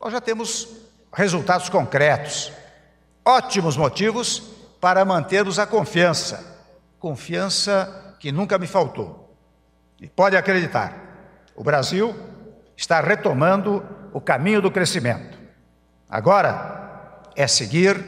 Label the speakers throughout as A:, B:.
A: Nós já temos resultados concretos, ótimos motivos para mantermos a confiança, confiança que nunca me faltou. E pode acreditar, o Brasil está retomando o caminho do crescimento. Agora é seguir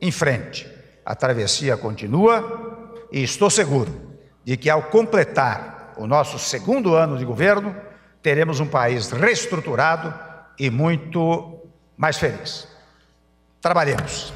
A: em frente. A travessia continua e estou seguro de que, ao completar o nosso segundo ano de governo, teremos um país reestruturado e muito mais feliz. Trabalhemos.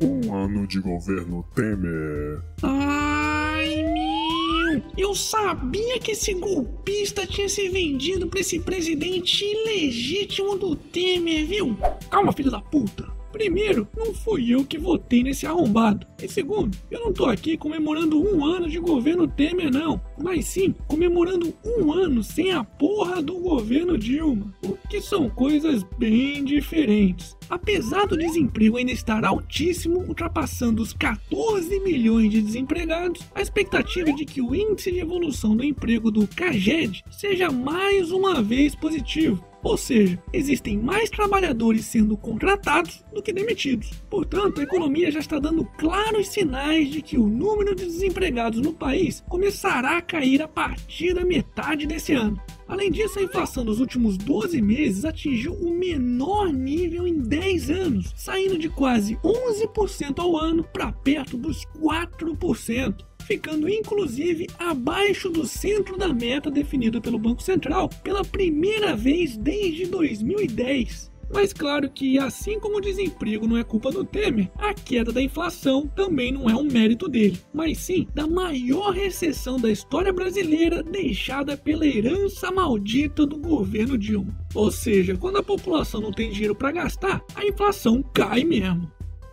B: Um ano de governo Temer.
C: Ai, meu! Eu sabia que esse golpista tinha se vendido pra esse presidente ilegítimo do Temer, viu? Calma, filho da puta! Primeiro, não fui eu que votei nesse arrombado. E segundo, eu não tô aqui comemorando um ano de governo Temer, não. Mas sim comemorando um ano sem a porra do governo Dilma. O que são coisas bem diferentes. Apesar do desemprego ainda estar altíssimo, ultrapassando os 14 milhões de desempregados, a expectativa é de que o índice de evolução do emprego do CAGED seja mais uma vez positivo. Ou seja, existem mais trabalhadores sendo contratados do que demitidos. Portanto, a economia já está dando claros sinais de que o número de desempregados no país começará a cair a partir da metade desse ano. Além disso, a inflação dos últimos 12 meses atingiu o menor nível em 10 anos, saindo de quase 11% ao ano para perto dos 4% ficando inclusive abaixo do centro da meta definida pelo Banco Central pela primeira vez desde 2010. Mas claro que, assim como o desemprego não é culpa do Temer, a queda da inflação também não é um mérito dele, mas sim da maior recessão da história brasileira deixada pela herança maldita do governo Dilma. Ou seja, quando a população não tem dinheiro para gastar, a inflação cai mesmo.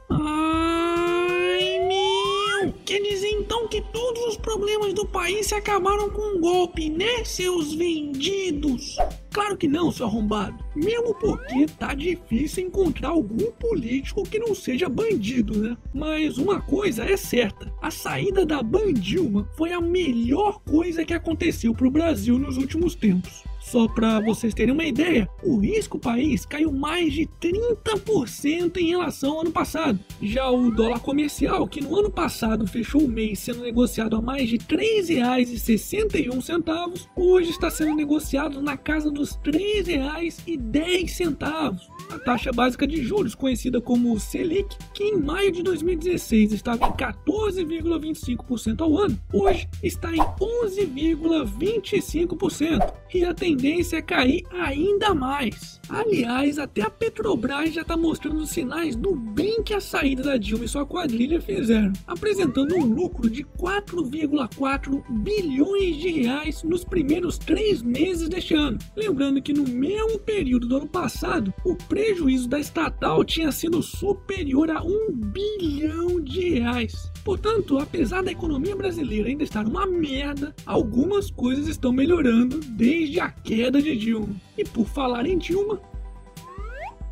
C: Ai, meu! Quer dizer então que todos os problemas do país se acabaram com um golpe, né, seus vendidos? Claro que não, seu arrombado. Mesmo porque tá difícil encontrar algum político que não seja bandido, né? Mas uma coisa é certa: a saída da Bandilma foi a melhor coisa que aconteceu pro Brasil nos últimos tempos. Só para vocês terem uma ideia, o risco país caiu mais de 30% em relação ao ano passado. Já o dólar comercial, que no ano passado fechou o mês sendo negociado a mais de R$ 3,61, hoje está sendo negociado na casa dos R$ 3,10 a taxa básica de juros, conhecida como Selic, que em maio de 2016 estava em 14,25% ao ano, hoje está em 11,25% e a tendência é cair ainda mais. Aliás, até a Petrobras já está mostrando sinais do bem que a saída da Dilma e sua quadrilha fizeram, apresentando um lucro de 4,4 bilhões de reais nos primeiros três meses deste ano. Lembrando que no mesmo período do ano passado, o prejuízo da estatal tinha sido superior a um bilhão de reais. Portanto, apesar da economia brasileira ainda estar uma merda, algumas coisas estão melhorando desde a queda de Dilma. E por falar em Dilma,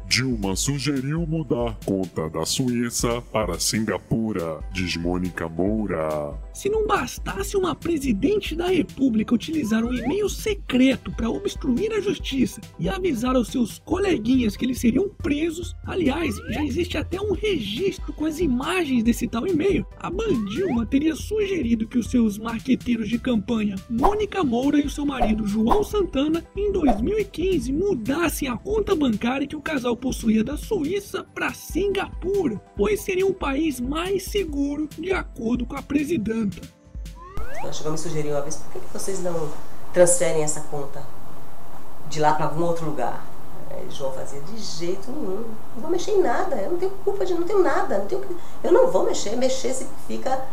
B: Dilma sugeriu mudar conta da Suíça para Singapura, diz Mônica Moura.
C: Se não bastasse uma presidente da República utilizar um e-mail secreto para obstruir a justiça e avisar aos seus coleguinhas que eles seriam presos, aliás, já existe até um registro com as imagens desse tal e-mail, a Bandilma teria sugerido que os seus marqueteiros de campanha, Mônica Moura e o seu marido João Santana, em 2015 mudassem a conta bancária que o casal possuía da Suíça para Singapura, pois seria um país mais seguro, de acordo com a presidenta.
D: Ela chegou a me sugerir uma vez, por que vocês não transferem essa conta de lá para algum outro lugar? Aí João fazia, de jeito nenhum, não vou mexer em nada, eu não tenho culpa de, não tenho nada, não tenho, eu não vou mexer, mexer significa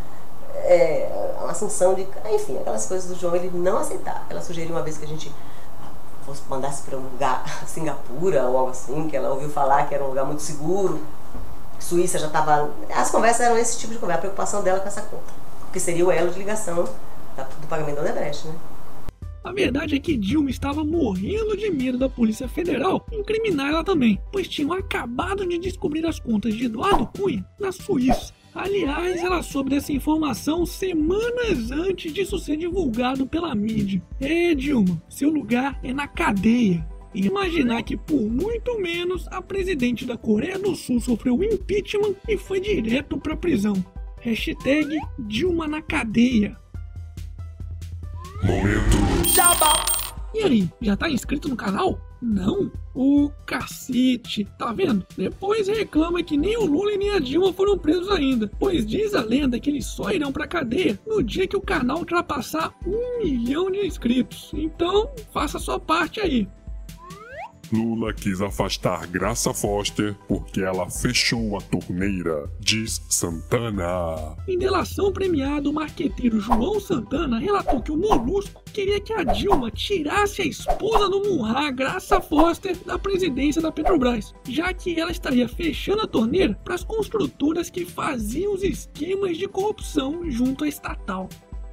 D: é, uma assunção de, enfim, aquelas coisas do João, ele não aceitava. Ela sugeriu uma vez que a gente fosse mandasse para um lugar, Singapura ou algo assim, que ela ouviu falar que era um lugar muito seguro. Suíça já estava. As conversas eram esse tipo de conversa, a preocupação dela com essa conta. Que seria o elo de ligação do pagamento da Odebrecht, né?
C: A verdade é que Dilma estava morrendo de medo da Polícia Federal incriminar ela também, pois tinham acabado de descobrir as contas de Eduardo Cunha na Suíça. Aliás, ela soube dessa informação semanas antes disso ser divulgado pela mídia. É, Dilma, seu lugar é na cadeia. E imaginar que por muito menos a presidente da Coreia do Sul sofreu impeachment e foi direto pra prisão. Hashtag Dilma na cadeia.
B: Momento.
C: Jabá. E aí, já tá inscrito no canal? Não? O cacete, tá vendo? Depois reclama que nem o Lula e nem a Dilma foram presos ainda, pois diz a lenda que eles só irão pra cadeia no dia que o canal ultrapassar um milhão de inscritos. Então, faça a sua parte aí.
B: Lula quis afastar Graça Foster porque ela fechou a torneira, diz Santana.
C: Em delação premiada, o marqueteiro João Santana relatou que o Molusco queria que a Dilma tirasse a esposa do Munhá, Graça Foster, da presidência da Petrobras, já que ela estaria fechando a torneira para as construtoras que faziam os esquemas de corrupção junto à estatal.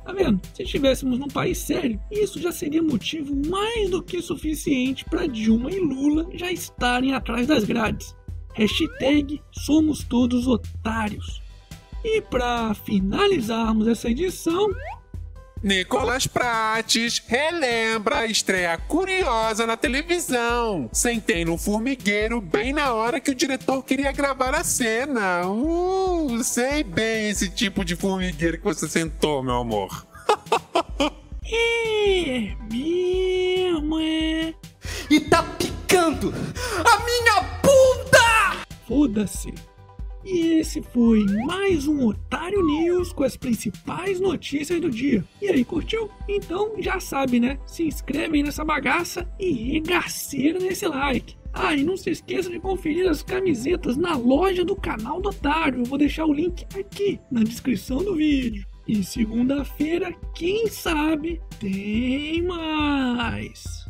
C: Tá vendo? Se estivéssemos num país sério, isso já seria motivo mais do que suficiente para Dilma e Lula já estarem atrás das grades. Hashtag somos todos otários. E para finalizarmos essa edição,
E: Nicolas Prates relembra a estreia curiosa na televisão. Sentei no formigueiro bem na hora que o diretor queria gravar a cena. Uh, sei bem esse tipo de formigueiro que você sentou, meu amor.
C: é mesmo, é.
F: E tá picando a minha bunda!
C: Foda-se. E esse foi mais um Otário News com as principais notícias do dia. E aí, curtiu? Então já sabe, né? Se inscreve nessa bagaça e regaceira nesse like. Ah, e não se esqueça de conferir as camisetas na loja do canal do Otário. Eu vou deixar o link aqui na descrição do vídeo. E segunda-feira, quem sabe, tem mais.